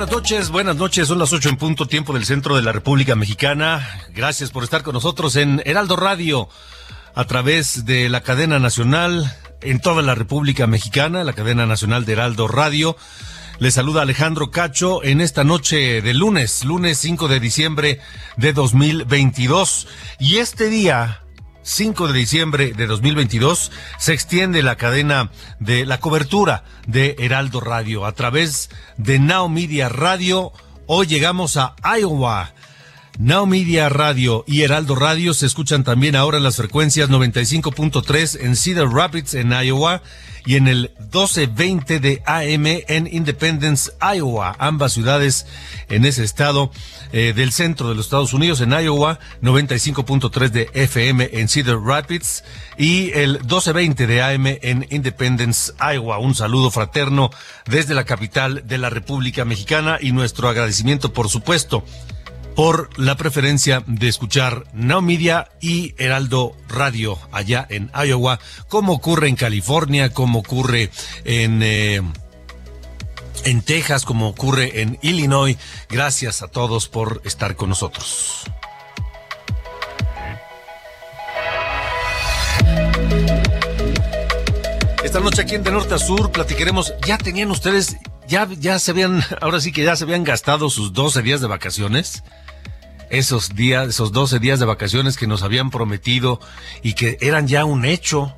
Buenas noches, buenas noches, son las ocho en punto tiempo del centro de la República Mexicana. Gracias por estar con nosotros en Heraldo Radio a través de la cadena nacional en toda la República Mexicana, la cadena nacional de Heraldo Radio. Les saluda Alejandro Cacho en esta noche de lunes, lunes 5 de diciembre de 2022. Y este día, 5 de diciembre de 2022 se extiende la cadena de la cobertura de Heraldo Radio a través de Now Media Radio. Hoy llegamos a Iowa. Now Media Radio y Heraldo Radio se escuchan también ahora en las frecuencias 95.3 en Cedar Rapids en Iowa y en el 1220 de AM en Independence, Iowa, ambas ciudades en ese estado eh, del centro de los Estados Unidos, en Iowa, 95.3 de FM en Cedar Rapids y el 1220 de AM en Independence, Iowa. Un saludo fraterno desde la capital de la República Mexicana y nuestro agradecimiento, por supuesto, por la preferencia de escuchar Now y Heraldo Radio allá en Iowa, como ocurre en California, como ocurre en... Eh, en Texas, como ocurre en Illinois. Gracias a todos por estar con nosotros. Esta noche aquí en De Norte a Sur platicaremos, ya tenían ustedes, ya, ya se habían, ahora sí que ya se habían gastado sus 12 días de vacaciones. Esos días, esos 12 días de vacaciones que nos habían prometido y que eran ya un hecho.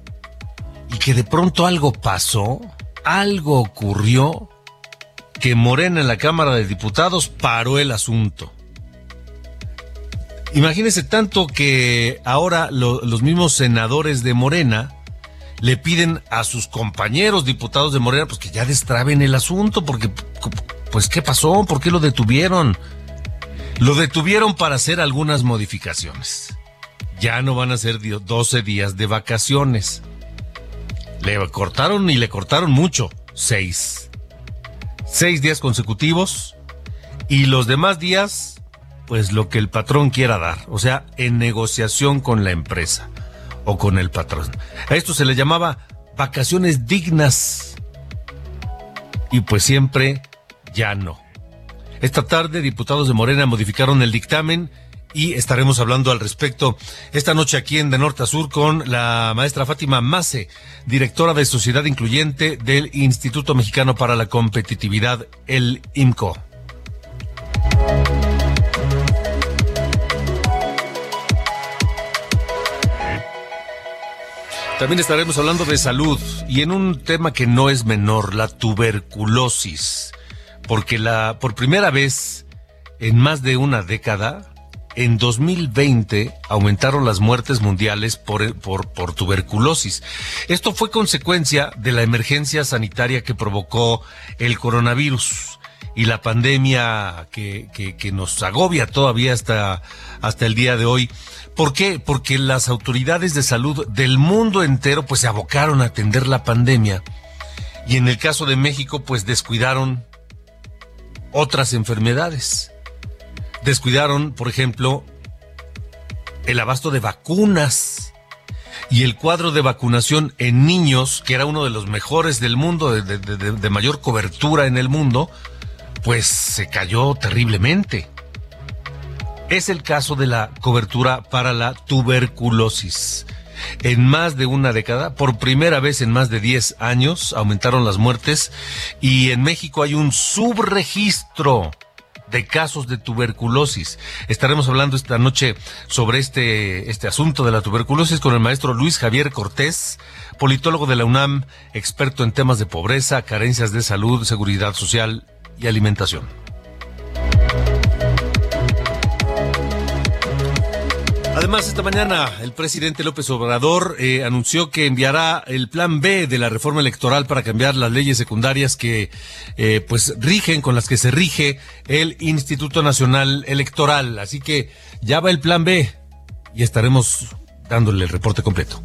Y que de pronto algo pasó, algo ocurrió, que Morena en la Cámara de Diputados paró el asunto. Imagínense tanto que ahora lo, los mismos senadores de Morena le piden a sus compañeros diputados de Morena pues que ya destraben el asunto porque pues qué pasó, por qué lo detuvieron. Lo detuvieron para hacer algunas modificaciones. Ya no van a ser 12 días de vacaciones. Le cortaron y le cortaron mucho, seis. Seis días consecutivos y los demás días, pues lo que el patrón quiera dar, o sea, en negociación con la empresa o con el patrón. A esto se le llamaba vacaciones dignas y pues siempre ya no. Esta tarde, diputados de Morena modificaron el dictamen y estaremos hablando al respecto esta noche aquí en De Norte a Sur con la maestra Fátima Mase, directora de Sociedad Incluyente del Instituto Mexicano para la Competitividad, el IMCO. También estaremos hablando de salud y en un tema que no es menor, la tuberculosis, porque la por primera vez en más de una década en 2020 aumentaron las muertes mundiales por, por, por, tuberculosis. Esto fue consecuencia de la emergencia sanitaria que provocó el coronavirus y la pandemia que, que, nos agobia todavía hasta, hasta el día de hoy. ¿Por qué? Porque las autoridades de salud del mundo entero pues se abocaron a atender la pandemia y en el caso de México pues descuidaron otras enfermedades descuidaron, por ejemplo, el abasto de vacunas y el cuadro de vacunación en niños, que era uno de los mejores del mundo, de, de, de, mayor cobertura en el mundo, pues se cayó terriblemente. Es el caso de la cobertura para la tuberculosis. En más de una década, por primera vez en más de 10 años, aumentaron las muertes y en México hay un subregistro de casos de tuberculosis. Estaremos hablando esta noche sobre este, este asunto de la tuberculosis con el maestro Luis Javier Cortés, politólogo de la UNAM, experto en temas de pobreza, carencias de salud, seguridad social y alimentación. Además, esta mañana el presidente López Obrador eh, anunció que enviará el plan B de la reforma electoral para cambiar las leyes secundarias que eh, pues rigen, con las que se rige el Instituto Nacional Electoral. Así que ya va el plan B y estaremos dándole el reporte completo.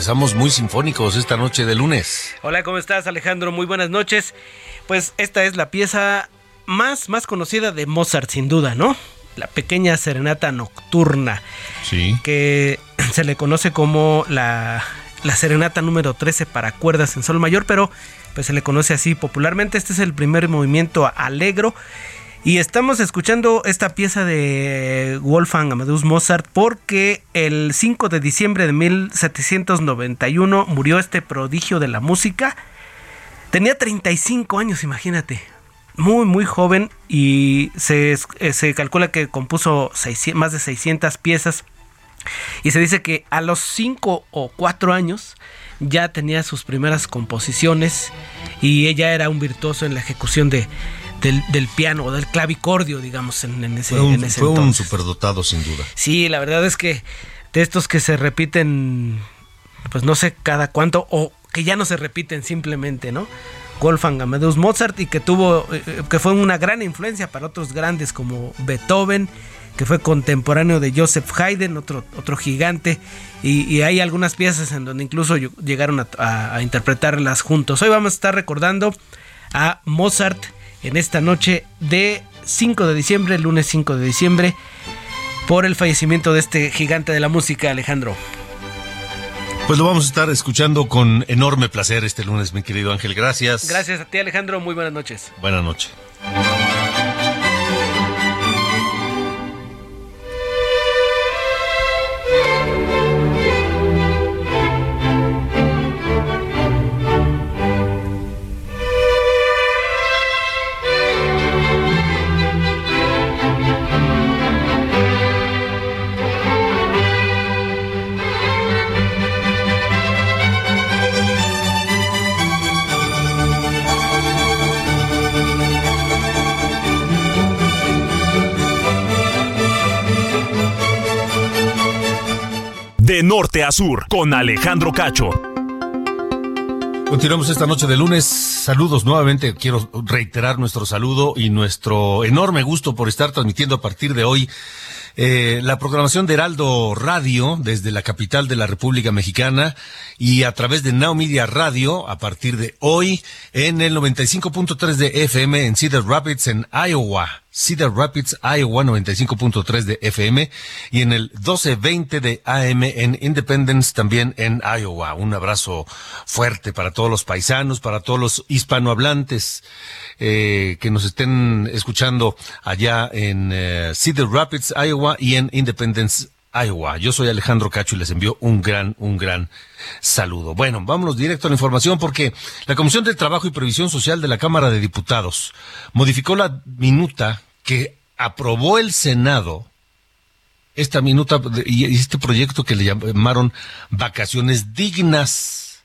Empezamos muy sinfónicos esta noche de lunes. Hola, ¿cómo estás Alejandro? Muy buenas noches. Pues esta es la pieza más, más conocida de Mozart, sin duda, ¿no? La pequeña serenata nocturna. Sí. Que se le conoce como la, la serenata número 13 para cuerdas en sol mayor, pero pues se le conoce así popularmente. Este es el primer movimiento alegro y estamos escuchando esta pieza de Wolfgang Amadeus Mozart porque el 5 de diciembre de 1791 murió este prodigio de la música. Tenía 35 años, imagínate. Muy, muy joven y se, eh, se calcula que compuso más de 600 piezas. Y se dice que a los 5 o 4 años ya tenía sus primeras composiciones y ella era un virtuoso en la ejecución de, del, piano o del clavicordio, digamos, en, ese, fue un, fue un superdotado, sin duda. Sí, la verdad es que de estos que se repiten, pues no sé cada cuánto, o que ya no se repiten simplemente, ¿no? Wolfgang Amadeus Mozart y que tuvo, eh, que fue una gran influencia para otros grandes como Beethoven, que fue contemporáneo de Joseph Haydn, otro, otro gigante, y, hay algunas piezas en donde incluso llegaron a, a interpretarlas juntos. Hoy vamos a estar recordando a Mozart en esta noche de 5 de diciembre, lunes 5 de diciembre, por el fallecimiento de este gigante de la música, Alejandro. Pues lo vamos a estar escuchando con enorme placer este lunes, mi querido Ángel. Gracias. Gracias a ti, Alejandro. Muy buenas noches. Buenas noches. Norte a con Alejandro Cacho. Continuamos esta noche de lunes. Saludos nuevamente. Quiero reiterar nuestro saludo y nuestro enorme gusto por estar transmitiendo a partir de hoy eh, la programación de Heraldo Radio desde la capital de la República Mexicana y a través de Now Media Radio a partir de hoy en el 95.3 de FM en Cedar Rapids en Iowa. Cedar Rapids, Iowa 95.3 de FM y en el 1220 de AM en Independence también en Iowa. Un abrazo fuerte para todos los paisanos, para todos los hispanohablantes eh, que nos estén escuchando allá en eh, Cedar Rapids, Iowa y en Independence, Iowa. Yo soy Alejandro Cacho y les envío un gran, un gran saludo. Bueno, vámonos directo a la información porque la Comisión de Trabajo y Previsión Social de la Cámara de Diputados modificó la minuta que aprobó el Senado esta minuta y este proyecto que le llamaron vacaciones dignas.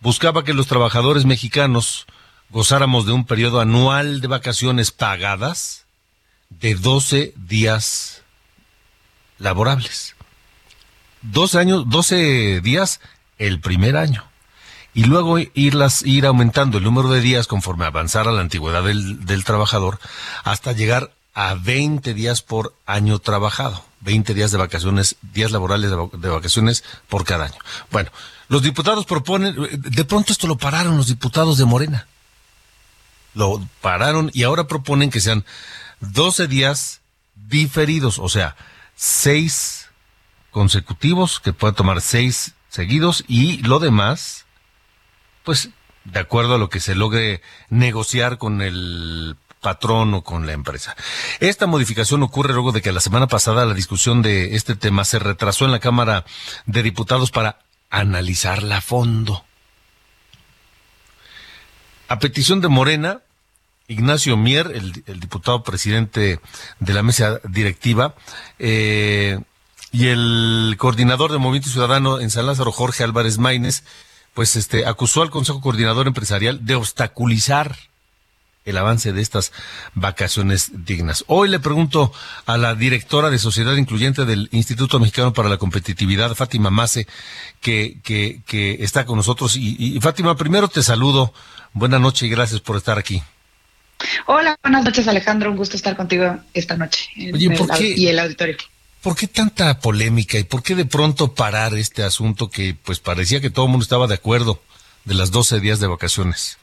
Buscaba que los trabajadores mexicanos gozáramos de un periodo anual de vacaciones pagadas de 12 días laborables. 12 años, 12 días el primer año y luego irlas, ir aumentando el número de días conforme avanzara la antigüedad del, del trabajador hasta llegar a 20 días por año trabajado. 20 días de vacaciones, días laborales de, vacaciones por cada año. Bueno, los diputados proponen, de pronto esto lo pararon los diputados de Morena. Lo pararon y ahora proponen que sean 12 días diferidos, o sea, 6 consecutivos, que pueda tomar 6 seguidos y lo demás, pues de acuerdo a lo que se logre negociar con el patrón o con la empresa. Esta modificación ocurre luego de que la semana pasada la discusión de este tema se retrasó en la Cámara de Diputados para analizarla a fondo. A petición de Morena, Ignacio Mier, el, diputado presidente de la mesa directiva, eh, y el coordinador de Movimiento Ciudadano en San Lázaro, Jorge Álvarez Maínez, pues este acusó al Consejo Coordinador Empresarial de obstaculizar el avance de estas vacaciones dignas. Hoy le pregunto a la directora de Sociedad Incluyente del Instituto Mexicano para la Competitividad, Fátima Mase, que, que, que está con nosotros. Y, Fátima, primero te saludo. Buenas noches y gracias por estar aquí. Hola, buenas noches Alejandro, un gusto estar contigo esta noche y el auditorio. ¿Por qué tanta polémica y por qué de pronto parar este asunto que pues parecía que todo el mundo estaba de acuerdo de las 12 días de vacaciones?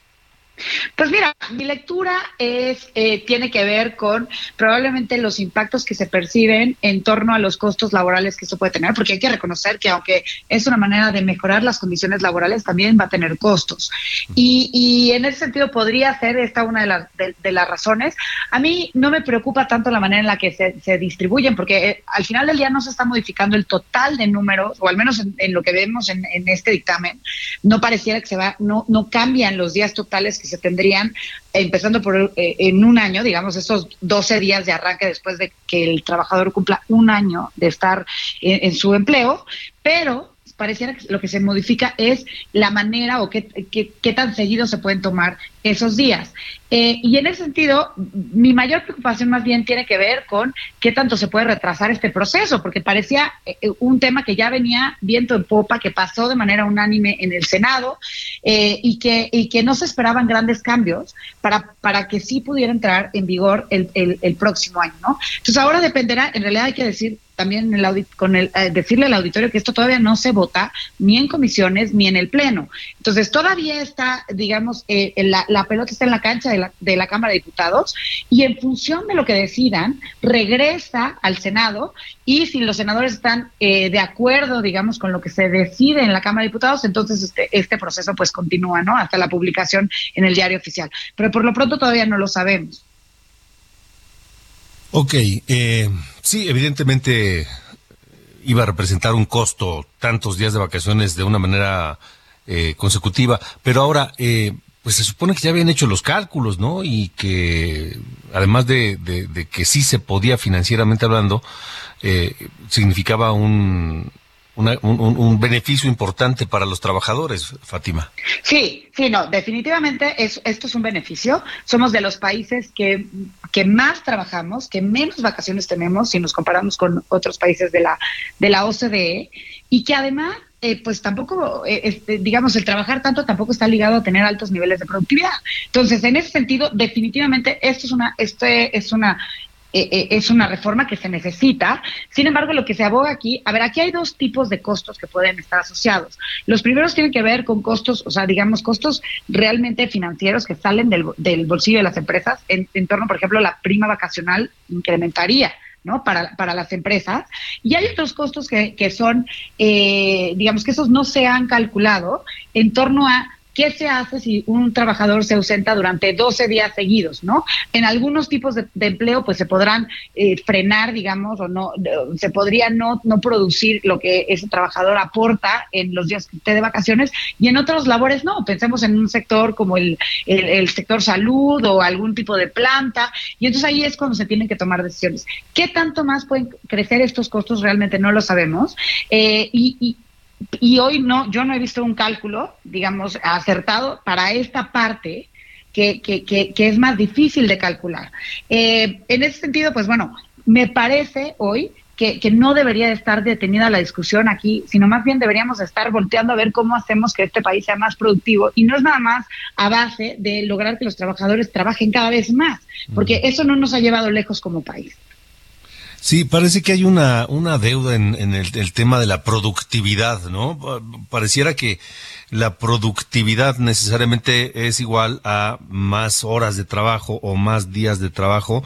Pues mira, mi lectura es eh, tiene que ver con probablemente los impactos que se perciben en torno a los costos laborales que esto puede tener, porque hay que reconocer que aunque es una manera de mejorar las condiciones laborales, también va a tener costos. Y, en ese sentido podría ser esta una de las, de, las razones. A mí no me preocupa tanto la manera en la que se, distribuyen, porque eh, al final del día no se está modificando el total de números, o al menos en, lo que vemos en, este dictamen, no pareciera que se va, no, no cambian los días totales que se tendrían, empezando por eh, en un año, digamos, esos 12 días de arranque después de que el trabajador cumpla un año de estar en su empleo, pero pareciera que lo que se modifica es la manera o qué, qué, tan seguido se pueden tomar esos días. Eh, y en ese sentido, mi mayor preocupación más bien tiene que ver con qué tanto se puede retrasar este proceso, porque parecía eh, un tema que ya venía viento en popa, que pasó de manera unánime en el Senado eh, y, que, y que no se esperaban grandes cambios para, para que sí pudiera entrar en vigor el, el, el próximo año. ¿no? Entonces ahora dependerá, en realidad hay que decir, también el con el, eh, decirle al auditorio que esto todavía no se vota ni en comisiones ni en el Pleno. Entonces, todavía está, digamos, eh, la, pelota está en la cancha de la, de la Cámara de Diputados y en función de lo que decidan, regresa al Senado y si los senadores están eh, de acuerdo, digamos, con lo que se decide en la Cámara de Diputados, entonces este, este proceso pues continúa, ¿no? Hasta la publicación en el diario oficial. Pero por lo pronto todavía no lo sabemos. Ok, eh, sí, evidentemente iba a representar un costo tantos días de vacaciones de una manera eh, consecutiva, pero ahora, eh, pues se supone que ya habían hecho los cálculos, ¿no? Y que además de, de que sí se podía financieramente hablando, eh, significaba un, un, beneficio importante para los trabajadores, Fátima. Sí, sí, no, definitivamente es, esto es un beneficio. Somos de los países que, que más trabajamos, que menos vacaciones tenemos si nos comparamos con otros países de la, de la OCDE y que además eh, pues tampoco, eh, este, digamos, el trabajar tanto tampoco está ligado a tener altos niveles de productividad. Entonces, en ese sentido, definitivamente esto es una, este es una eh, eh, es una reforma que se necesita. Sin embargo, lo que se aboga aquí, a ver, aquí hay dos tipos de costos que pueden estar asociados. Los primeros tienen que ver con costos, o sea, digamos, costos realmente financieros que salen del, del bolsillo de las empresas. En, torno, por ejemplo, la prima vacacional incrementaría. ¿No? Para, para las empresas. Y hay otros costos que, que son, eh, digamos que esos no se han calculado en torno a ¿Qué se hace si un trabajador se ausenta durante 12 días seguidos, no? En algunos tipos de, empleo, pues se podrán eh, frenar, digamos, o no, se podría no, no producir lo que ese trabajador aporta en los días que esté de vacaciones, y en otros labores no. Pensemos en un sector como el, el, sector salud o algún tipo de planta, y entonces ahí es cuando se tienen que tomar decisiones. ¿Qué tanto más pueden crecer estos costos? Realmente no lo sabemos. Eh, y y hoy no, yo no he visto un cálculo, digamos, acertado para esta parte que, que, que, es más difícil de calcular. Eh, en ese sentido, pues bueno, me parece hoy que, que, no debería estar detenida la discusión aquí, sino más bien deberíamos estar volteando a ver cómo hacemos que este país sea más productivo y no es nada más a base de lograr que los trabajadores trabajen cada vez más, porque eso no nos ha llevado lejos como país. Sí, parece que hay una, una deuda en, el, el, tema de la productividad, ¿no? Pareciera que la productividad necesariamente es igual a más horas de trabajo o más días de trabajo,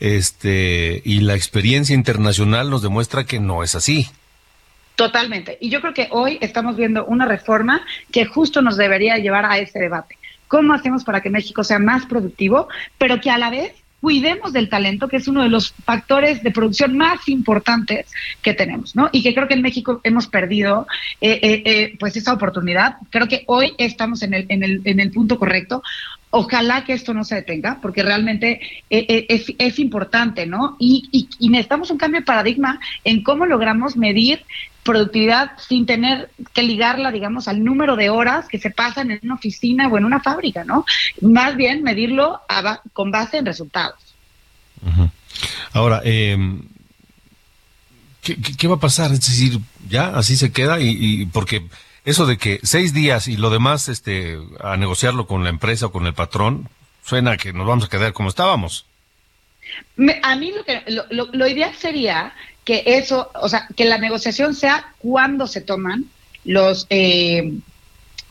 este, y la experiencia internacional nos demuestra que no es así. Totalmente. Y yo creo que hoy estamos viendo una reforma que justo nos debería llevar a ese debate. ¿Cómo hacemos para que México sea más productivo, pero que a la vez cuidemos del talento, que es uno de los factores de producción más importantes que tenemos, ¿no? Y que creo que en México hemos perdido eh, eh, eh, pues esa oportunidad. Creo que hoy estamos en el, en el, en el punto correcto. Ojalá que esto no se detenga, porque realmente es, importante, ¿no? Y, y necesitamos un cambio de paradigma en cómo logramos medir productividad sin tener que ligarla, digamos, al número de horas que se pasan en una oficina o en una fábrica, ¿no? Más bien medirlo a, con base en resultados. Ahora, eh, ¿qué, ¿qué, va a pasar? Es decir, ya así se queda y, y, porque eso de que seis días y lo demás, este, a negociarlo con la empresa o con el patrón, suena que nos vamos a quedar como estábamos. Me, a mí lo, que, lo, lo, lo ideal sería que eso, o sea, que la negociación sea cuando se toman los eh,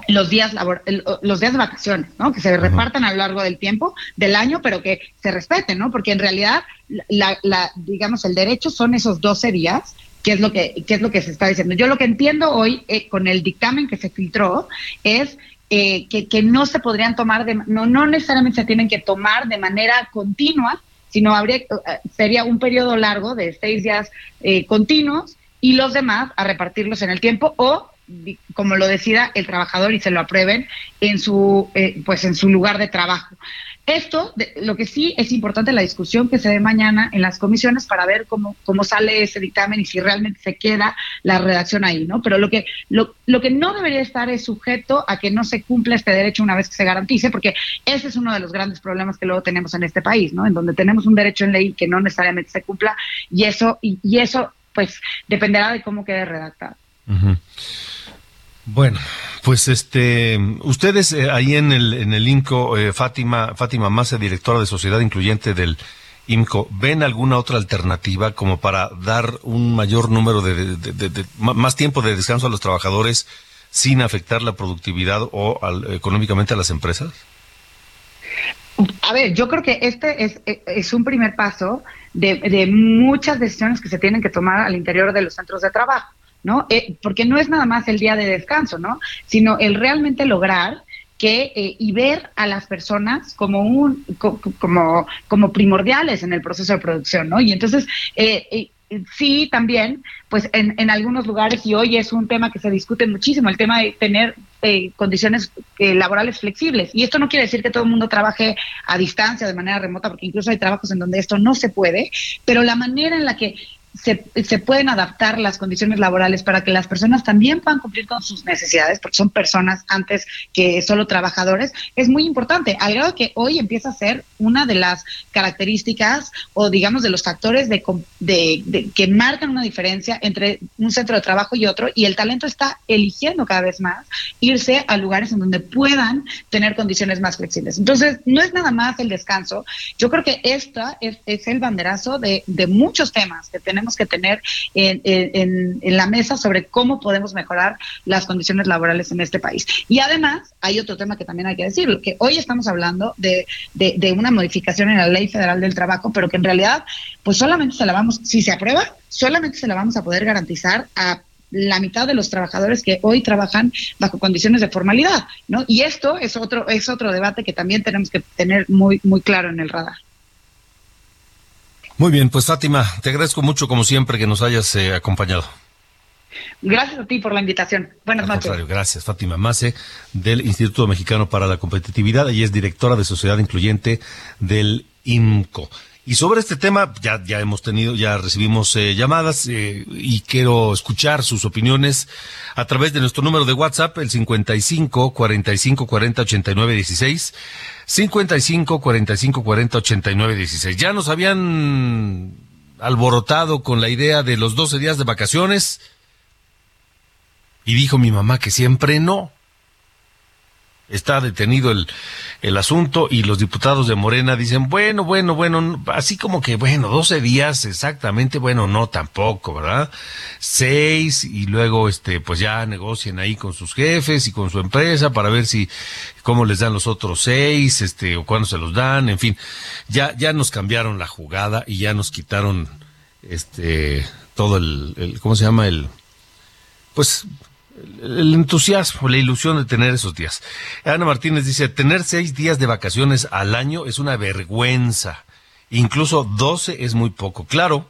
los días labor los días de vacaciones, ¿no? Que se repartan a lo largo del tiempo del año, pero que se respeten, ¿no? Porque en realidad la, la digamos el derecho son esos 12 días que es lo que qué es lo que se está diciendo. Yo lo que entiendo hoy eh, con el dictamen que se filtró es eh, que, que no se podrían tomar de no no necesariamente se tienen que tomar de manera continua sino habría, eh, sería un periodo largo de seis días eh, continuos y los demás a repartirlos en el tiempo o como lo decida el trabajador y se lo aprueben en su eh, pues en su lugar de trabajo. Esto, de, lo que sí es importante la discusión que se dé mañana en las comisiones para ver cómo, cómo sale ese dictamen y si realmente se queda la redacción ahí, ¿no? Pero lo que, lo, lo que no debería estar es sujeto a que no se cumpla este derecho una vez que se garantice, porque ese es uno de los grandes problemas que luego tenemos en este país, ¿no? En donde tenemos un derecho en ley que no necesariamente se cumpla y eso, y, y eso pues dependerá de cómo quede redactado. Uh. Bueno, pues este, ustedes eh, ahí en el en el INCO, eh, Fátima Fátima Massa, directora de Sociedad Incluyente del IMCO, ¿ven alguna otra alternativa como para dar un mayor número de, más tiempo de descanso a los trabajadores sin afectar la productividad o al, económicamente a las empresas? A ver, yo creo que este es, es un primer paso de muchas decisiones que se tienen que tomar al interior de los centros de trabajo. ¿No? Eh, porque no es nada más el día de descanso, ¿no? Sino el realmente lograr que eh, y ver a las personas como un co como como primordiales en el proceso de producción, ¿no? Y entonces eh, eh, sí también, pues en, en, algunos lugares y hoy es un tema que se discute muchísimo, el tema de tener eh, condiciones eh, laborales flexibles. Y esto no quiere decir que todo el mundo trabaje a distancia, de manera remota, porque incluso hay trabajos en donde esto no se puede, pero la manera en la que se, pueden adaptar las condiciones laborales para que las personas también puedan cumplir con sus necesidades, porque son personas antes que solo trabajadores, es muy importante, al grado que hoy empieza a ser una de las características o digamos de los factores de, de, de, que marcan una diferencia entre un centro de trabajo y otro, y el talento está eligiendo cada vez más irse a lugares en donde puedan tener condiciones más flexibles. Entonces, no es nada más el descanso, yo creo que esta es, el banderazo de, de muchos temas que tenemos tenemos que tener en, en, la mesa sobre cómo podemos mejorar las condiciones laborales en este país. Y además, hay otro tema que también hay que decirlo, que hoy estamos hablando de, de, de una modificación en la Ley Federal del Trabajo, pero que en realidad, pues solamente se la vamos, si se aprueba, solamente se la vamos a poder garantizar a la mitad de los trabajadores que hoy trabajan bajo condiciones de formalidad, ¿no? Y esto es otro es otro debate que también tenemos que tener muy muy claro en el radar. Muy bien, pues Fátima, te agradezco mucho como siempre que nos hayas eh, acompañado. Gracias a ti por la invitación. Buenas Al noches. Gracias, Fátima Mase, del Instituto Mexicano para la Competitividad. Ella es directora de Sociedad Incluyente del IMCO. Y sobre este tema ya, ya hemos tenido, ya recibimos eh, llamadas eh, y quiero escuchar sus opiniones a través de nuestro número de WhatsApp, el 55 45 40 89 16. 55 45 40 89 16. Ya nos habían alborotado con la idea de los 12 días de vacaciones. Y dijo mi mamá que siempre no está detenido el, el asunto y los diputados de Morena dicen, bueno, bueno, bueno, así como que, bueno, 12 días exactamente, bueno, no tampoco, ¿verdad? Seis y luego, este, pues ya negocien ahí con sus jefes y con su empresa para ver si, cómo les dan los otros seis, este, o cuándo se los dan, en fin, ya, ya nos cambiaron la jugada y ya nos quitaron, este, todo el, el ¿cómo se llama? El, pues el entusiasmo, la ilusión de tener esos días. Ana Martínez dice, tener seis días de vacaciones al año es una vergüenza. Incluso doce es muy poco. Claro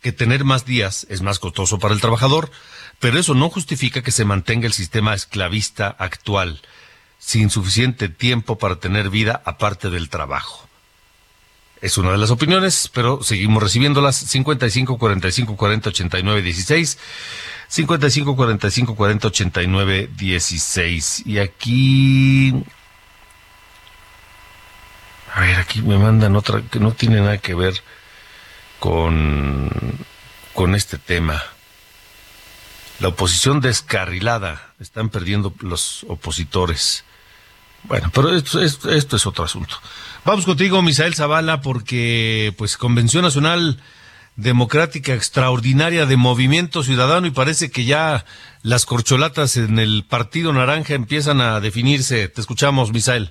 que tener más días es más costoso para el trabajador, pero eso no justifica que se mantenga el sistema esclavista actual, sin suficiente tiempo para tener vida aparte del trabajo. Es una de las opiniones, pero seguimos recibiéndolas. 55 45 40 89 16. 55 45 40 89 16. Y aquí. A ver, aquí me mandan otra que no tiene nada que ver con, con este tema. La oposición descarrilada. Están perdiendo los opositores. Bueno, pero esto, esto, esto es otro asunto. Vamos contigo, Misael Zavala, porque pues Convención Nacional democrática extraordinaria de Movimiento Ciudadano y parece que ya las corcholatas en el Partido Naranja empiezan a definirse. Te escuchamos, Misael.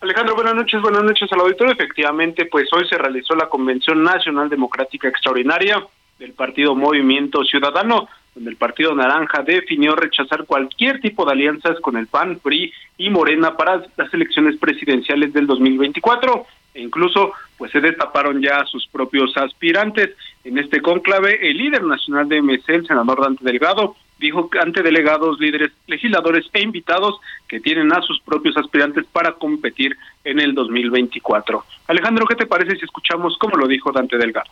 Alejandro, buenas noches, buenas noches al auditorio. Efectivamente, pues hoy se realizó la Convención Nacional Democrática Extraordinaria del Partido Movimiento Ciudadano, donde el Partido Naranja definió rechazar cualquier tipo de alianzas con el PAN, PRI y Morena para las elecciones presidenciales del 2024 e incluso pues se destaparon ya sus propios aspirantes. En este conclave, el líder nacional de MC, el senador Dante Delgado, dijo ante delegados, líderes, legisladores e invitados que tienen a sus propios aspirantes para competir en el 2024. Alejandro, ¿qué te parece si escuchamos cómo lo dijo Dante Delgado?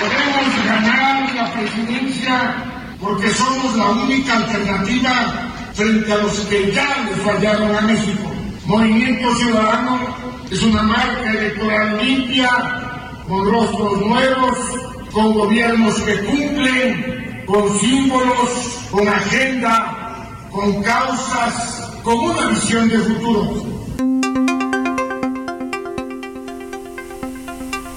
Podemos ganar la presidencia porque somos la única alternativa frente a los que ya le fallaron a México. Movimiento Ciudadano es una marca electoral limpia, con rostros nuevos, con gobiernos que cumplen, con símbolos, con agenda, con causas, con una visión de futuro.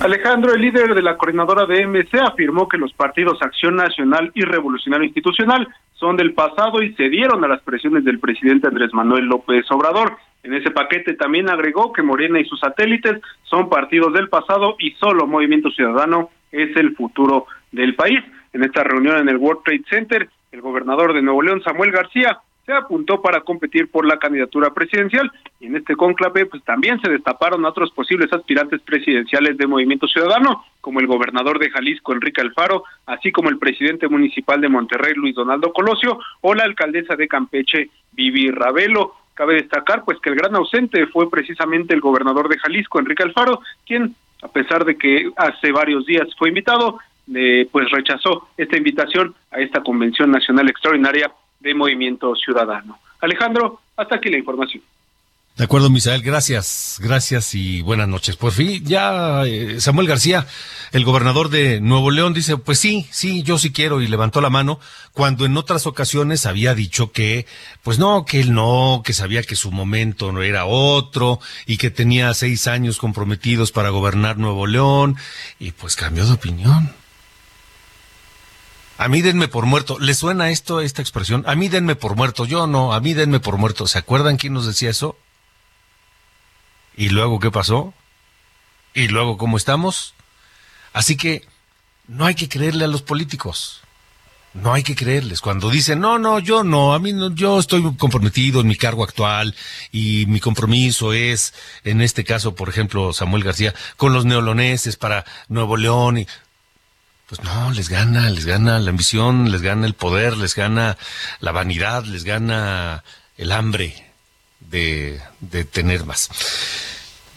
Alejandro, el líder de la coordinadora de MC, afirmó que los partidos Acción Nacional y Revolucionario Institucional son del pasado y cedieron a las presiones del presidente Andrés Manuel López Obrador. En ese paquete también agregó que Morena y sus satélites son partidos del pasado y solo Movimiento Ciudadano es el futuro del país. En esta reunión en el World Trade Center, el gobernador de Nuevo León, Samuel García, se apuntó para competir por la candidatura presidencial y en este cónclave pues también se destaparon otros posibles aspirantes presidenciales de Movimiento Ciudadano, como el gobernador de Jalisco Enrique Alfaro, así como el presidente municipal de Monterrey Luis Donaldo Colosio o la alcaldesa de Campeche Vivi Ravelo. Cabe destacar pues que el gran ausente fue precisamente el gobernador de Jalisco, Enrique Alfaro, quien a pesar de que hace varios días fue invitado, eh, pues rechazó esta invitación a esta convención nacional extraordinaria de Movimiento Ciudadano. Alejandro, hasta aquí la información. De acuerdo, Misael, gracias, gracias y buenas noches. Por fin, ya eh, Samuel García, el gobernador de Nuevo León, dice, pues sí, sí, yo sí quiero y levantó la mano, cuando en otras ocasiones había dicho que, pues no, que él no, que sabía que su momento no era otro y que tenía seis años comprometidos para gobernar Nuevo León y pues cambió de opinión. A mí denme por muerto. ¿Le suena esto, esta expresión? A mí denme por muerto. Yo no, a mí denme por muerto. ¿Se acuerdan quién nos decía eso? ¿Y luego qué pasó? ¿Y luego cómo estamos? Así que no hay que creerle a los políticos. No hay que creerles. Cuando dicen, no, no, yo no, a mí no, yo estoy comprometido en mi cargo actual y mi compromiso es, en este caso, por ejemplo, Samuel García, con los neoloneses para Nuevo León. Y, pues no, les gana, les gana la ambición, les gana el poder, les gana la vanidad, les gana el hambre de, de tener más.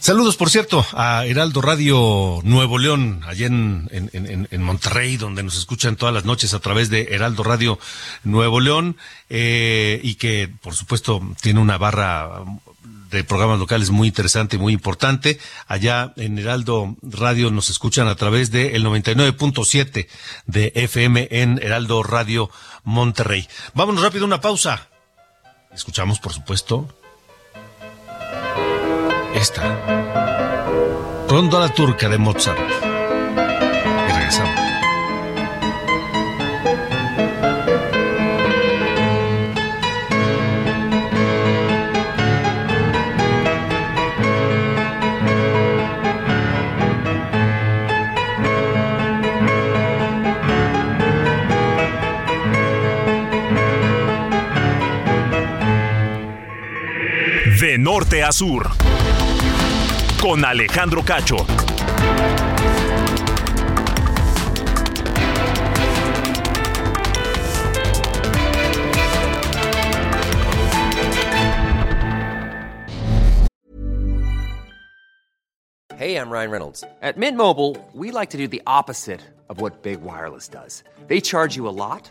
Saludos, por cierto, a Heraldo Radio Nuevo León, allá en, en, en, Monterrey, donde nos escuchan todas las noches a través de Heraldo Radio Nuevo León, eh, y que, por supuesto, tiene una barra de programas locales muy interesante y muy importante. Allá en Heraldo Radio nos escuchan a través del el 99.7 de FM en Heraldo Radio Monterrey. Vámonos rápido una pausa. Escuchamos, por supuesto, esta. Rondo a la turca de Mozart. De norte a sur. Con Alejandro Cacho. Hey, I'm Ryan Reynolds. At Mint Mobile, we like to do the opposite of what Big Wireless does. They charge you a lot,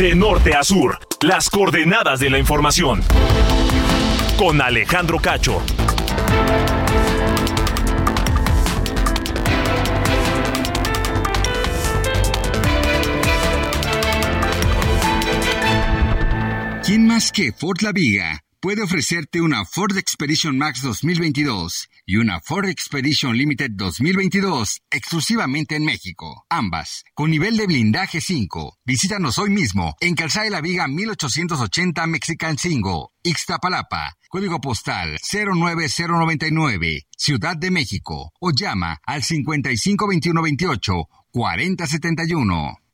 De norte a sur. Las coordenadas de la información. Con Alejandro Cacho. ¿Quién más que Ford La Viga puede ofrecerte una Ford Expedition Max 2022 y una Ford Expedition Limited 2022 exclusivamente en México? Ambas con nivel de blindaje 5. Visítanos hoy mismo en Calzada de la Viga 1880 Mexican 5, Ixtapalapa. Código postal 09099, Ciudad de México. O llama al 552128 4071.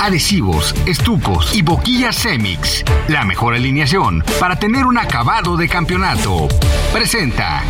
Adhesivos, estucos y boquillas Cemix. La mejor alineación para tener un acabado de campeonato. Presenta.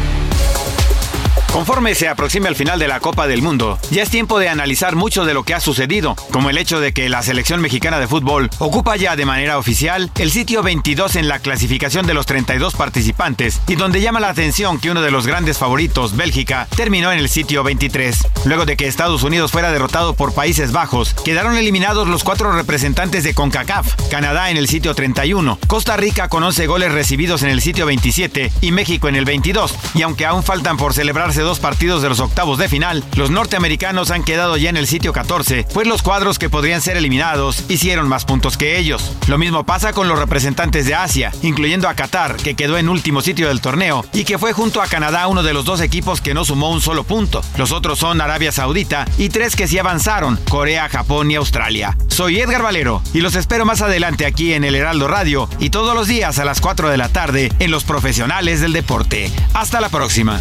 Conforme se aproxime al final de la Copa del Mundo, ya es tiempo de analizar mucho de lo que ha sucedido, como el hecho de que la selección mexicana de fútbol ocupa ya de manera oficial el sitio 22 en la clasificación de los 32 participantes y donde llama la atención que uno de los grandes favoritos, Bélgica, terminó en el sitio 23. Luego de que Estados Unidos fuera derrotado por Países Bajos, quedaron eliminados los cuatro representantes de CONCACAF, Canadá en el sitio 31, Costa Rica con 11 goles recibidos en el sitio 27 y México en el 22. Y aunque aún faltan por celebrarse dos partidos de los octavos de final, los norteamericanos han quedado ya en el sitio 14, pues los cuadros que podrían ser eliminados hicieron más puntos que ellos. Lo mismo pasa con los representantes de Asia, incluyendo a Qatar, que quedó en último sitio del torneo y que fue junto a Canadá uno de los dos equipos que no sumó un solo punto. Los otros son Arabia Saudita y tres que sí avanzaron, Corea, Japón y Australia. Soy Edgar Valero y los espero más adelante aquí en el Heraldo Radio y todos los días a las 4 de la tarde en Los Profesionales del Deporte. Hasta la próxima.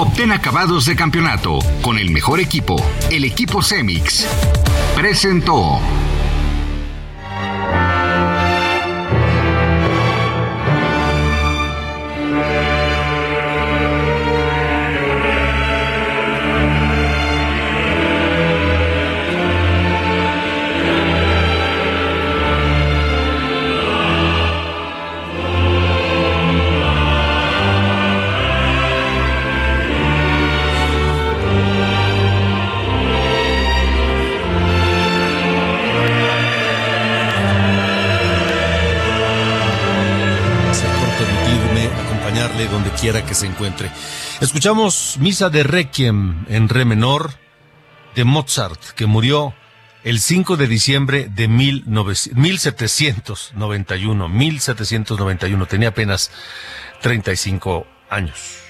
Obtén acabados de campeonato con el mejor equipo, el equipo Cemix. Presentó. Donde quiera que se encuentre. Escuchamos Misa de Requiem en Re menor de Mozart, que murió el 5 de diciembre de 1791. 1791, tenía apenas 35 años.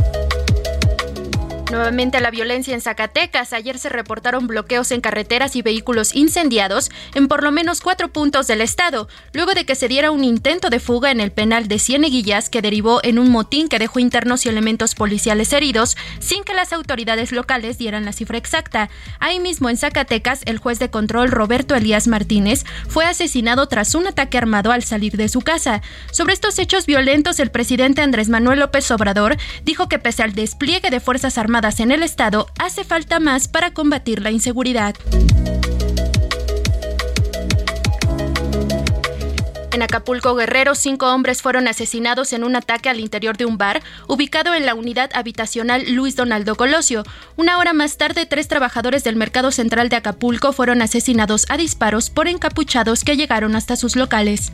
Nuevamente la violencia en Zacatecas. Ayer se reportaron bloqueos en carreteras y vehículos incendiados en por lo menos cuatro puntos del estado, luego de que se diera un intento de fuga en el penal de Cieneguillas que derivó en un motín que dejó internos y elementos policiales heridos, sin que las autoridades locales dieran la cifra exacta. Ahí mismo en Zacatecas, el juez de control Roberto Elías Martínez fue asesinado tras un ataque armado al salir de su casa. Sobre estos hechos violentos, el presidente Andrés Manuel López Obrador dijo que pese al despliegue de Fuerzas Armadas en el Estado, hace falta más para combatir la inseguridad. En Acapulco Guerrero, cinco hombres fueron asesinados en un ataque al interior de un bar ubicado en la unidad habitacional Luis Donaldo Colosio. Una hora más tarde, tres trabajadores del Mercado Central de Acapulco fueron asesinados a disparos por encapuchados que llegaron hasta sus locales.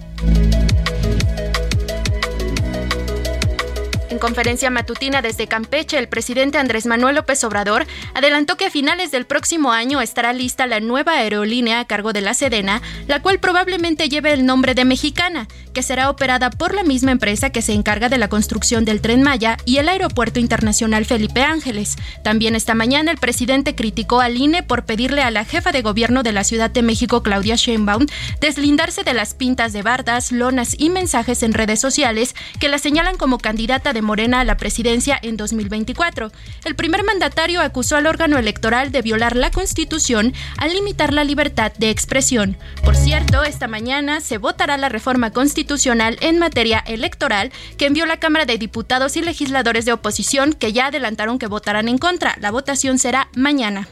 En conferencia matutina desde Campeche, el presidente Andrés Manuel López Obrador adelantó que a finales del próximo año estará lista la nueva aerolínea a cargo de la Sedena, la cual probablemente lleve el nombre de Mexicana, que será operada por la misma empresa que se encarga de la construcción del tren Maya y el Aeropuerto Internacional Felipe Ángeles. También esta mañana el presidente criticó al INE por pedirle a la jefa de gobierno de la Ciudad de México, Claudia Sheinbaum, deslindarse de las pintas de bardas, lonas y mensajes en redes sociales que la señalan como candidata de Morena a la presidencia en 2024. El primer mandatario acusó al órgano electoral de violar la Constitución al limitar la libertad de expresión. Por cierto, esta mañana se votará la reforma constitucional en materia electoral que envió la Cámara de Diputados y legisladores de oposición que ya adelantaron que votarán en contra. La votación será mañana.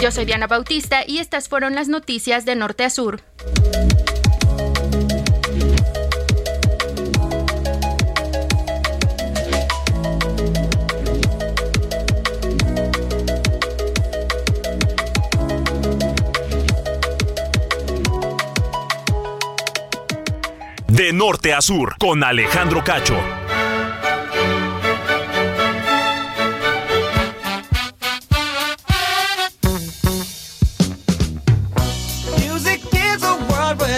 Yo soy Diana Bautista y estas fueron las noticias de Norte a Sur. De norte a sur, con Alejandro Cacho.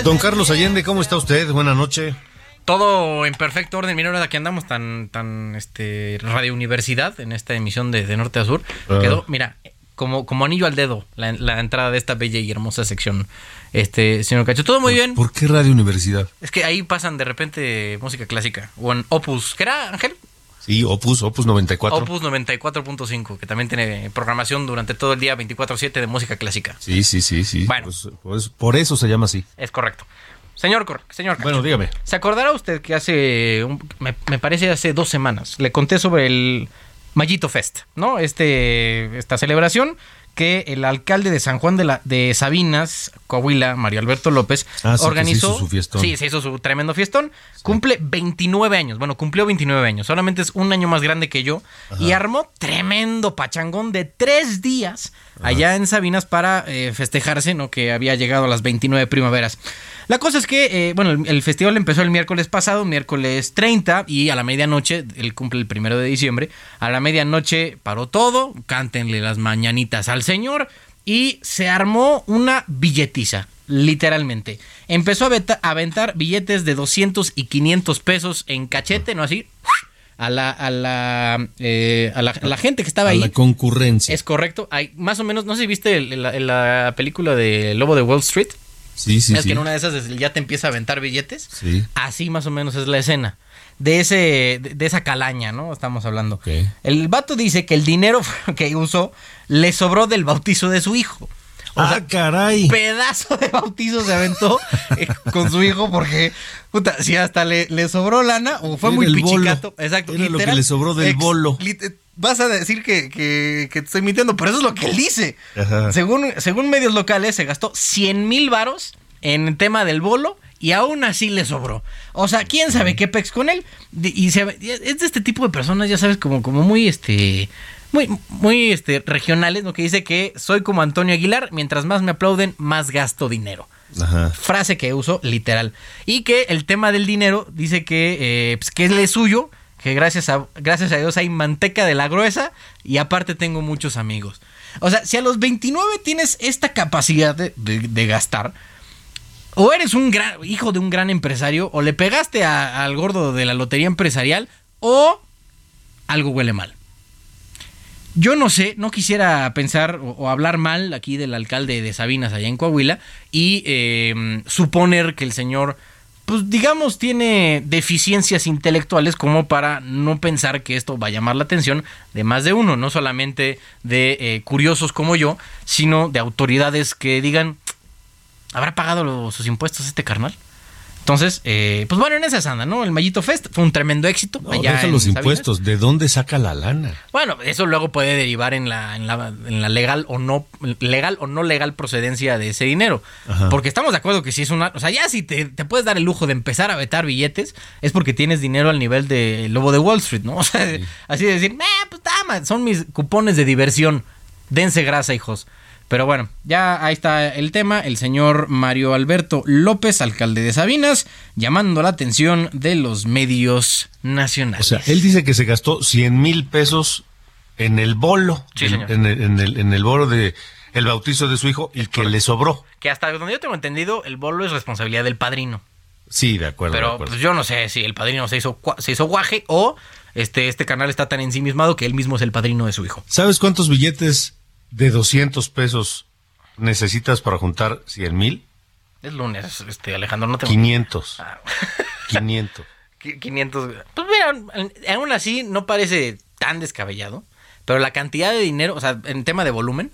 Don Carlos Allende, ¿cómo está usted? Buenas noches. Todo en perfecto orden. Mira, ahora que andamos tan, tan, este, Radio Universidad en esta emisión de, de Norte a Sur, Ah. quedó, mira, como, como anillo al dedo la, la entrada de esta bella y hermosa sección. Este, señor Cacho, todo muy bien. ¿Por qué Radio Universidad? Es que ahí pasan de repente música clásica. O en Opus, ¿qué era, Ángel? Sí, Opus, Opus 94. Opus 94.5, que también tiene programación durante todo el día 24-7 de música clásica. Sí, sí, sí, sí. Bueno. Pues, pues, por eso se llama así. Es correcto. Señor, Cor- señor Cacho, Bueno, dígame. ¿Se acordará usted que hace, un- me, me parece hace dos semanas, le conté sobre el Mallito Fest, ¿no? Este, esta celebración que el alcalde de San Juan de, la, de Sabinas, Coahuila, Mario Alberto López, Ah, sí, que se organizó. hizo su fiestón. Sí, se hizo su tremendo fiestón. Cumple 29 años. Bueno, cumplió 29 años. Solamente es un año más grande que yo. Y armó tremendo pachangón de tres días allá en Sabinas para eh, festejarse, ¿no? Que había llegado a las 29 primaveras. La cosa es que, eh, bueno, el, el festival empezó el miércoles pasado, miércoles 30, y a la medianoche, él cumple el primero de diciembre, a la medianoche paró todo, cántenle las mañanitas al señor, y se armó una billetiza, literalmente. Empezó a aventar billetes de 200 y 500 pesos en cachete, ¿no así? A la, a la, eh, a la, a la gente que estaba A ahí. la concurrencia. Es correcto. Hay más o menos, no sé si viste el- la, la película de Lobo de Wall Street. Sí, sí, que en una de esas ya te empieza a aventar billetes. Sí. Así más o menos es la escena. De ese, de, de esa calaña, ¿no? Estamos hablando. El vato dice que el dinero que usó le sobró del bautizo de su hijo. O ah, sea, caray. pedazo de bautizo se aventó eh, con su hijo porque, puta, si hasta le, le sobró lana o fue Era muy el bolo. pichicato. Exacto. Era lo que le sobró del bolo. lit- Vas a decir que, que, que te estoy mintiendo, pero eso es lo que él dice. Ajá. Según, según medios locales, se gastó 100 mil varos en el tema del bolo y aún así le sobró. O sea, quién sabe qué pex con él. Y se- es de este tipo de personas, ya sabes, como, como muy este. Muy, muy este, regionales, ¿no? Que dice que soy como Antonio Aguilar, mientras más me aplauden, más gasto dinero. Ajá. Frase que uso literal. Y que el tema del dinero dice que, eh, pues, que es le suyo, que gracias a, gracias a Dios hay manteca de la gruesa y aparte tengo muchos amigos. O sea, si a los 29 tienes esta capacidad de, de gastar, o eres un gran, hijo de un gran empresario, o le pegaste al gordo de la lotería empresarial, o algo huele mal. Yo no sé, no quisiera pensar o, hablar mal aquí del alcalde de Sabinas allá en Coahuila y eh, suponer que el señor, pues digamos, tiene deficiencias intelectuales como para no pensar que esto va a llamar la atención de más de uno, no solamente de eh, curiosos como yo, sino de autoridades que digan, ¿Habrá pagado sus impuestos este carnal? Entonces, eh, pues bueno, en esa anda, ¿no? El Mallito Fest fue un tremendo éxito. No, deja los impuestos, ¿de dónde saca la lana? Bueno, eso luego puede derivar en la, en la, en la legal o no legal o no legal procedencia de ese dinero. Porque estamos de acuerdo que si es una... O sea, ya si te, te, puedes dar el lujo de empezar a vetar billetes, es porque tienes dinero al nivel de lobo de Wall Street, ¿no? O sea, así de decir, eh, pues dama, son mis cupones de diversión. Dense grasa, hijos. Pero bueno, ya ahí está el tema. El señor Mario Alberto López, alcalde de Sabinas, llamando la atención de los medios nacionales. O sea, él dice que se gastó 100 mil pesos en el bolo, en, el, en, el, bolo de el bautizo de su hijo y que le sobró. Que hasta donde yo tengo entendido, el bolo es responsabilidad del padrino. Sí, de acuerdo. Pero Pues yo no sé si el padrino se hizo, se hizo guaje o este, este canal está tan ensimismado que él mismo es el padrino de su hijo. ¿Sabes cuántos billetes de 200 pesos necesitas para juntar 100 mil? Es lunes, este, Alejandro, no te 500. 500. 500. Pues mira, aún así no parece tan descabellado, pero la cantidad de dinero, o sea, en tema de volumen,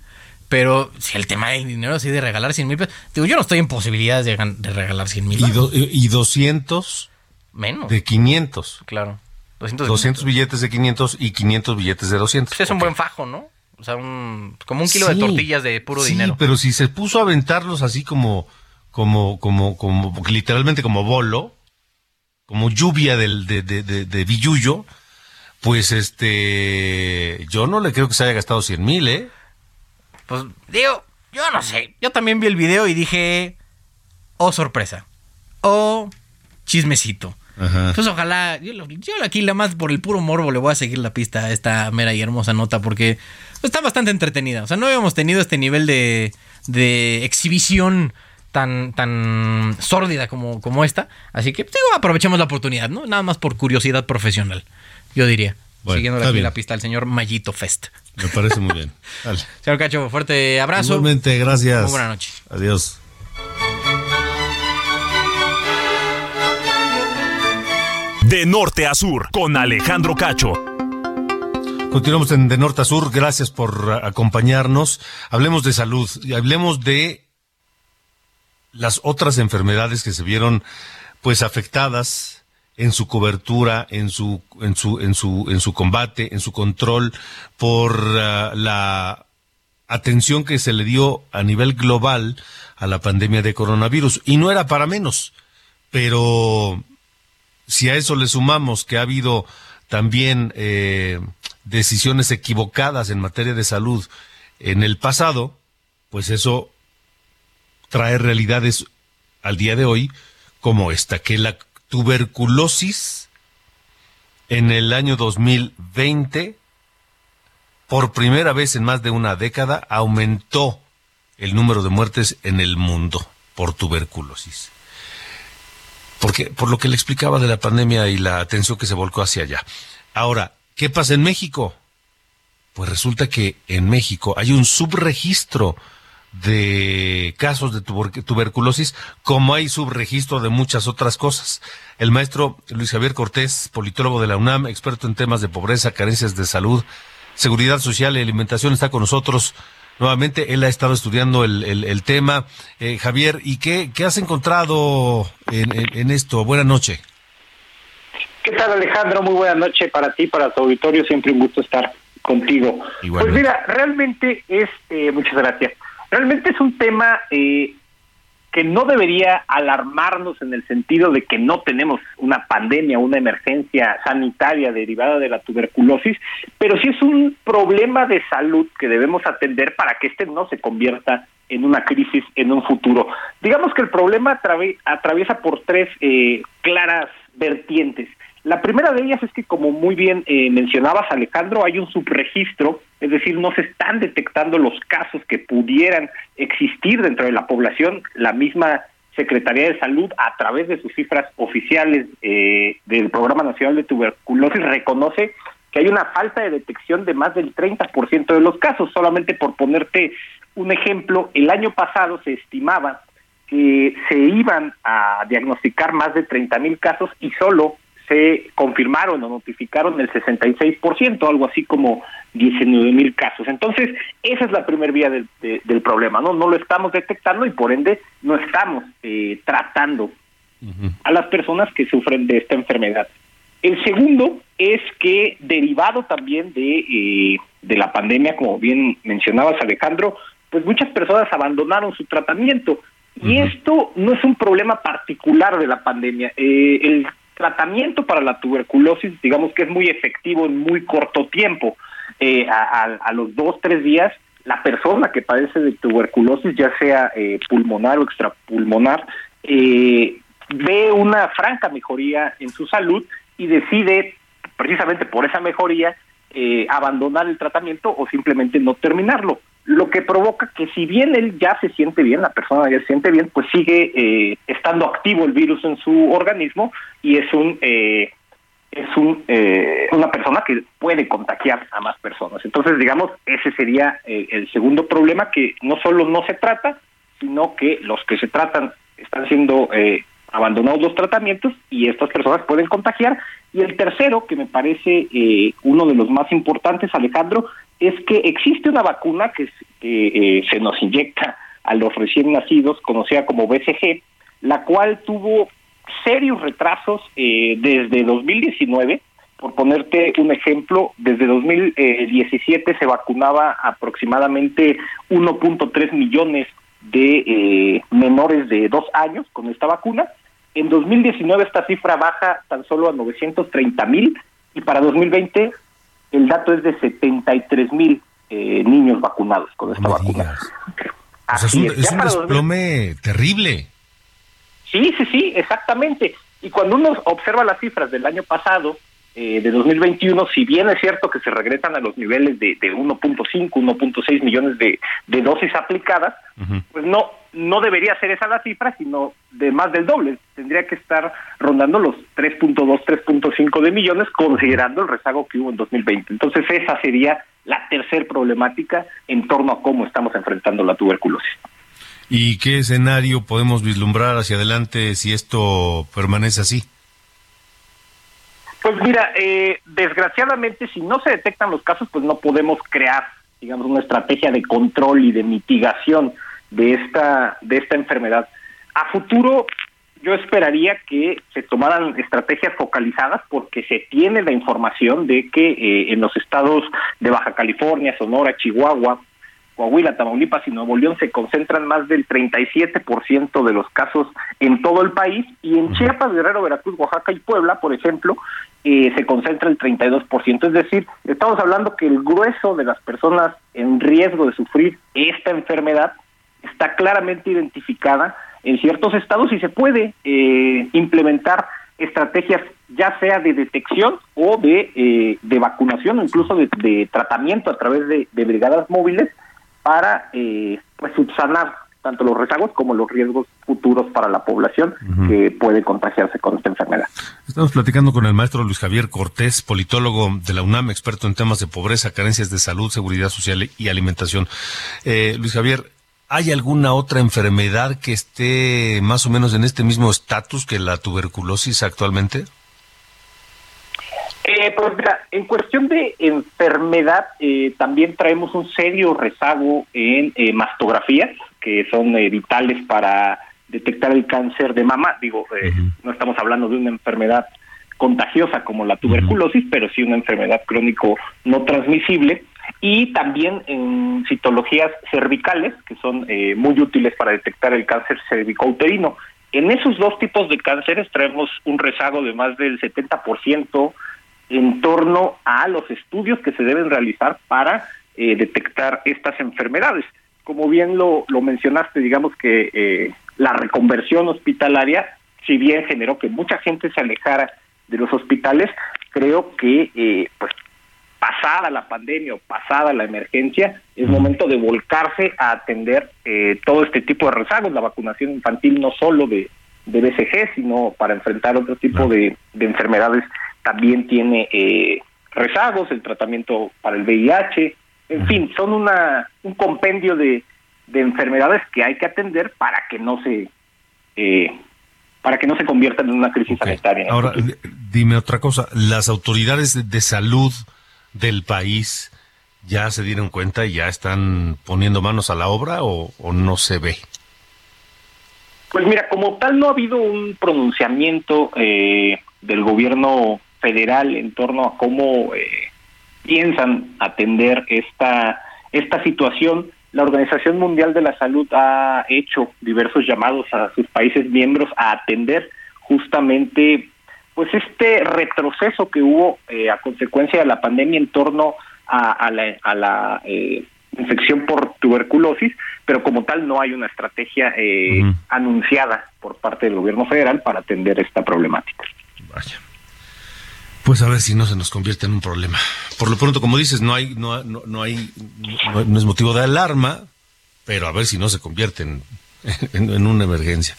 pero si el tema de dinero así de regalar 100 mil pesos, digo, yo no estoy en posibilidades de, regalar 100 mil. ¿Y, y 200? Menos. De 500. Claro. 200, 200 billetes de 500 y 500 billetes de 200. Pues es un buen fajo, ¿no? O sea, un, como un kilo de tortillas de puro sí, dinero. pero si se puso a aventarlos así como, como, como, como, literalmente como bolo, como lluvia del, de, de, de, de billullo, pues este, yo no le creo que se haya gastado 100 mil, ¿eh? Pues digo, yo no sé. Yo también vi el video y dije, oh sorpresa, oh chismecito. Ajá. Pues ojalá, yo, yo, aquí la más por el puro morbo le voy a seguir la pista a esta mera y hermosa nota porque está bastante entretenida. O sea, no habíamos tenido este nivel de, de exhibición tan, tan sórdida como, como esta. Así que, digo, aprovechemos la oportunidad, ¿no? Nada más por curiosidad profesional, yo diría. Siguiendo aquí la pista al señor Mayito Fest. Me parece muy bien. Dale. Señor Cacho, fuerte abrazo. Igualmente, gracias. Muy buena noche. Adiós. De norte a sur, con Alejandro Cacho. Continuamos en De Norte a Sur. Gracias por acompañarnos. Hablemos de salud y hablemos de las otras enfermedades que se vieron pues afectadas en su cobertura, en su en su en su en su combate, en su control por uh, la atención que se le dio a nivel global a la pandemia de coronavirus y no era para menos. Pero si a eso le sumamos que ha habido también eh, decisiones equivocadas en materia de salud en el pasado, pues eso trae realidades al día de hoy como esta, que la tuberculosis en el año 2020, por primera vez en más de una década, aumentó el número de muertes en el mundo por tuberculosis. Porque, por lo que le explicaba de la pandemia y la atención que se volcó hacia allá. Ahora, ¿Qué pasa en México? Pues resulta que en México hay un subregistro de casos de tuberculosis, como hay subregistro de muchas otras cosas. El maestro Luis Javier Cortés, politólogo de la UNAM, experto en temas de pobreza, carencias de salud, seguridad social y alimentación, está con nosotros nuevamente. Él ha estado estudiando el, tema. Eh, Javier, ¿y qué, has encontrado en, en esto? Buenas noches. ¿Qué tal Alejandro? Muy buena noche para ti, para tu auditorio, siempre un gusto estar contigo. Pues mira, realmente es, eh, muchas gracias, realmente es un tema eh, que no debería alarmarnos en el sentido de que no tenemos una pandemia, una emergencia sanitaria derivada de la tuberculosis, pero sí es un problema de salud que debemos atender para que este no se convierta en una crisis en un futuro. Digamos que el problema atraviesa por tres eh, claras vertientes. La primera de ellas es que, como muy bien eh, mencionabas, Alejandro, hay un subregistro, es decir, no se están detectando los casos que pudieran existir dentro de la población. La misma Secretaría de Salud, a través de sus cifras oficiales eh, del Programa Nacional de Tuberculosis, reconoce que hay una falta de detección de más del 30% de los casos. Solamente por ponerte un ejemplo, el año pasado se estimaba que se iban a diagnosticar más de 30 mil casos y solo se confirmaron o notificaron el 66%, algo así como 19 mil casos. Entonces, esa es la primera vía del, del problema, ¿no? No lo estamos detectando y por ende no estamos eh, tratando a las personas que sufren de esta enfermedad. El segundo es que derivado también de, eh, de la pandemia, como bien mencionabas Alejandro, pues muchas personas abandonaron su tratamiento. Y esto no es un problema particular de la pandemia. Eh, el tratamiento para la tuberculosis, digamos que es muy efectivo en muy corto tiempo. Eh, a, los dos, tres días, la persona que padece de tuberculosis, ya sea eh, pulmonar o extrapulmonar, eh, ve una franca mejoría en su salud y decide, precisamente por esa mejoría, abandonar el tratamiento o simplemente no terminarlo lo que provoca que si bien él ya se siente bien, la persona ya se siente bien, pues sigue eh, estando activo el virus en su organismo y es un eh, es un eh, una persona que puede contagiar a más personas. Entonces, digamos, ese sería el segundo problema que no solo no se trata, sino que los que se tratan están siendo abandonados los tratamientos y estas personas pueden contagiar. Y el tercero, que me parece uno de los más importantes, Alejandro, es que existe una vacuna que, eh, se nos inyecta a los recién nacidos, conocida como BCG, la cual tuvo serios retrasos eh, desde 2019. Por ponerte un ejemplo, desde 2017 se vacunaba aproximadamente 1.3 millones de eh, menores de dos años con esta vacuna. En 2019 esta cifra baja tan solo a 930 mil y para 2020 el dato es de 73 mil eh, niños vacunados con esta vacuna. es un, desplome terrible. Sí, sí, sí, exactamente. Y cuando uno observa las cifras del año pasado, eh, de 2021, si bien es cierto que se regresan a los niveles de, de 1.5, 1.6 millones de, de, dosis aplicadas, pues no no debería ser esa la cifra, sino de más del doble. Tendría que estar rondando los 3.2, 3.5 de millones, considerando el rezago que hubo en 2020. Entonces esa sería la tercer problemática en torno a cómo estamos enfrentando la tuberculosis. ¿Y qué escenario podemos vislumbrar hacia adelante si esto permanece así? Pues mira, eh, desgraciadamente si no se detectan los casos, pues no podemos crear, digamos, una estrategia de control y de mitigación de esta de esta enfermedad. A futuro yo esperaría que se tomaran estrategias focalizadas porque se tiene la información de que eh, en los estados de Baja California, Sonora, Chihuahua, Coahuila, Tamaulipas y Nuevo León se concentran más del 37% de los casos en todo el país y en Chiapas, Guerrero, Veracruz, Oaxaca y Puebla, por ejemplo, eh, se concentra el 32%. Es decir, estamos hablando que el grueso de las personas en riesgo de sufrir esta enfermedad está claramente identificada en ciertos estados y se puede eh, implementar estrategias ya sea de detección o de, eh, de vacunación o incluso de, tratamiento a través de brigadas móviles para eh, pues subsanar tanto los rezagos como los riesgos futuros para la población que puede contagiarse con esta enfermedad. Estamos platicando con el maestro Luis Javier Cortés, politólogo de la UNAM, experto en temas de pobreza, carencias de salud, seguridad social y alimentación. Eh, Luis Javier, ¿hay alguna otra enfermedad que esté más o menos en este mismo estatus que la tuberculosis actualmente? Eh, pues mira, en cuestión de enfermedad, eh, también traemos un serio rezago en eh, mastografías, que son eh, vitales para detectar el cáncer de mama. Digo, no estamos hablando de una enfermedad contagiosa como la tuberculosis, pero sí una enfermedad crónico no transmisible. Y también en citologías cervicales, que son muy útiles para detectar el cáncer cervicouterino. En esos dos tipos de cánceres traemos un rezago de más del 70% en torno a los estudios que se deben realizar para eh, detectar estas enfermedades. Como bien lo, lo mencionaste, digamos que eh, la reconversión hospitalaria, si bien generó que mucha gente se alejara de los hospitales, creo que eh, pues pasada la pandemia o pasada la emergencia, es momento de volcarse a atender eh, todo este tipo de rezagos, la vacunación infantil no solo de, de BCG, sino para enfrentar otro tipo de, de, enfermedades también tiene eh, rezagos, el tratamiento para el VIH, en fin, son una un compendio de, de enfermedades que hay que atender para que no se eh, para que no se conviertan en una crisis sanitaria. Ahora, dime otra cosa, las autoridades de salud del país ya se dieron cuenta y ya están poniendo manos a la obra o, no se ve? Pues mira, como tal no ha habido un pronunciamiento eh, del gobierno federal en torno a cómo eh, piensan atender esta esta situación. La Organización Mundial de la Salud ha hecho diversos llamados a sus países miembros a atender justamente pues este retroceso que hubo eh, a consecuencia de la pandemia en torno a, la, eh, infección por tuberculosis, pero como tal no hay una estrategia eh, anunciada por parte del gobierno federal para atender esta problemática. Vaya. Pues a ver si no se nos convierte en un problema. Por lo pronto, como dices, no hay, no, no, hay, no, es motivo de alarma, pero a ver si no se convierte en, en, una emergencia.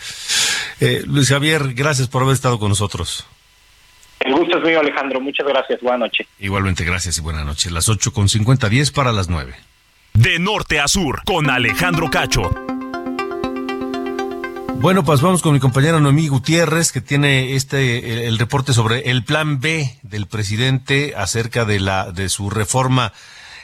Luis Javier, gracias por haber estado con nosotros. El gusto es mío, Alejandro. Muchas gracias. Buenas noches. Igualmente, gracias y buenas noches. Las 8 con 50, 10 para las 9. De norte a sur, con Alejandro Cacho. Bueno, pues vamos con mi compañera Noemí Gutiérrez, que tiene este el reporte sobre el plan B del presidente acerca de la de su reforma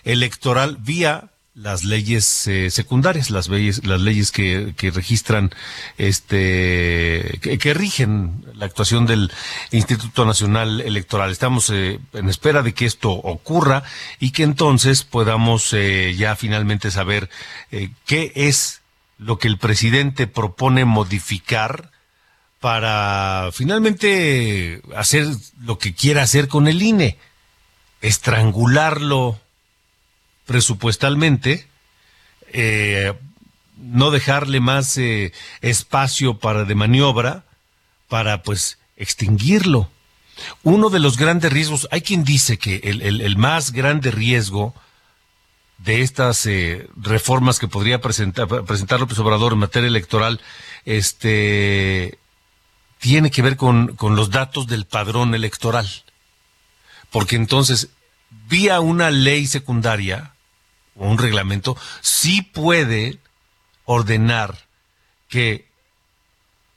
electoral vía las leyes eh, secundarias, las leyes, las leyes que, que registran, este, que, rigen la actuación del Instituto Nacional Electoral. Estamos eh, en espera de que esto ocurra y que entonces podamos eh, ya finalmente saber qué es lo que el presidente propone modificar para finalmente hacer lo que quiera hacer con el INE, estrangularlo presupuestalmente, eh, no dejarle más eh, espacio para de maniobra para pues extinguirlo. Uno de los grandes riesgos, hay quien dice que el, más grande riesgo de estas eh, reformas que podría presentar, presentar López Obrador en materia electoral, este tiene que ver con, con los datos del padrón electoral. Porque entonces, vía una ley secundaria, o un reglamento, sí puede ordenar que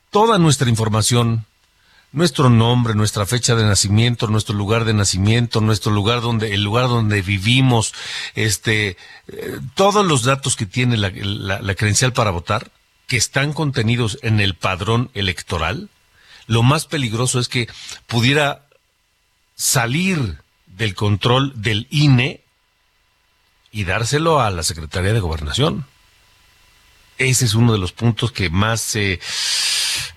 toda nuestra información, nuestro nombre, nuestra fecha de nacimiento, nuestro lugar de nacimiento, nuestro lugar donde, el lugar donde vivimos, este, eh, todos los datos que tiene la, la credencial para votar, que están contenidos en el padrón electoral, lo más peligroso es que pudiera salir del control del INE y dárselo a la Secretaría de Gobernación. Ese es uno de los puntos que más eh,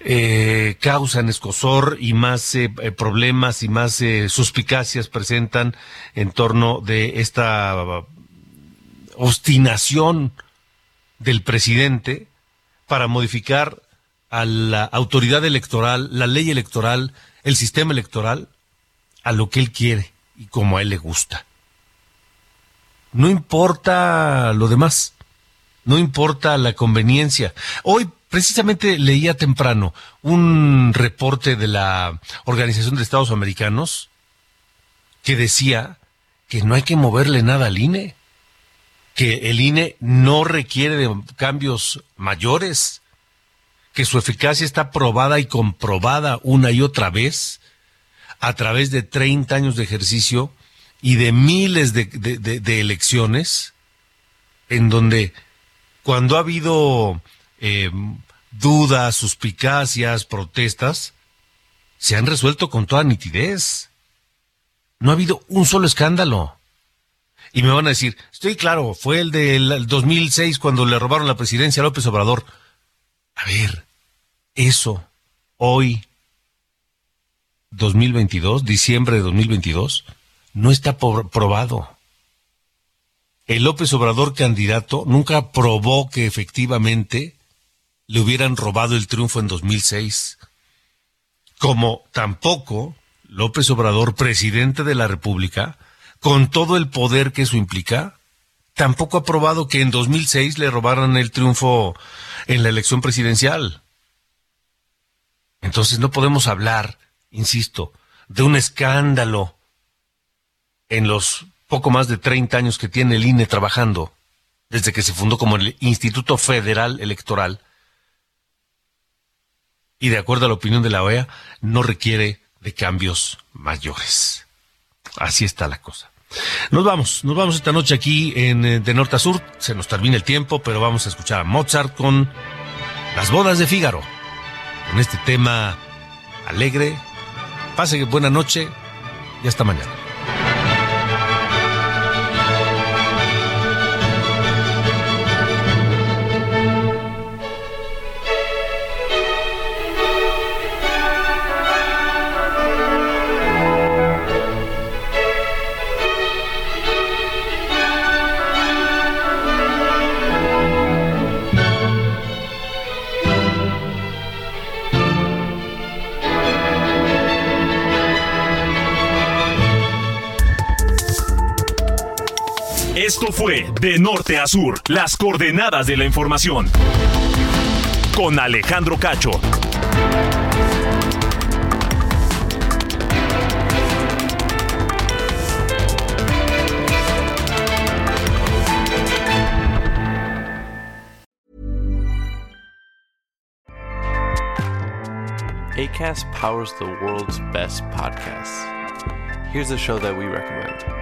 eh, causan escosor y más eh, problemas y más suspicacias presentan en torno de esta obstinación del presidente para modificar a la autoridad electoral, la ley electoral, el sistema electoral, a lo que él quiere y como a él le gusta. No importa lo demás, no importa la conveniencia. Hoy precisamente leía temprano un reporte de la Organización de Estados Americanos que decía que no hay que moverle nada al INE, que el INE no requiere de cambios mayores, que su eficacia está probada y comprobada una y otra vez a través de 30 años de ejercicio y de miles de, elecciones en donde cuando ha habido eh, dudas, suspicacias, protestas, se han resuelto con toda nitidez. No ha habido un solo escándalo. Y me van a decir, estoy claro, fue el del 2006 cuando le robaron la presidencia a López Obrador. A ver, eso, hoy, 2022, diciembre de 2022, no está probado. El López Obrador candidato nunca probó que efectivamente le hubieran robado el triunfo en 2006, como tampoco López Obrador, presidente de la República, con todo el poder que eso implica, tampoco ha probado que en 2006 le robaran el triunfo en la elección presidencial. Entonces no podemos hablar, insisto, de un escándalo en los poco más de 30 años que tiene el INE trabajando, desde que se fundó como el Instituto Federal Electoral, y de acuerdo a la opinión de la OEA, no requiere de cambios mayores. Así está la cosa. Nos vamos, nos vamos esta noche aquí en eh, De Norte a Sur. Se nos termina el tiempo, pero vamos a escuchar a Mozart con Las bodas de Fígaro. Con este tema alegre. Pase buena noche y hasta mañana. De Norte a Sur, las coordenadas de la información. Con Alejandro Cacho. ACAST powers the world's best podcasts. Here's a show that we recommend.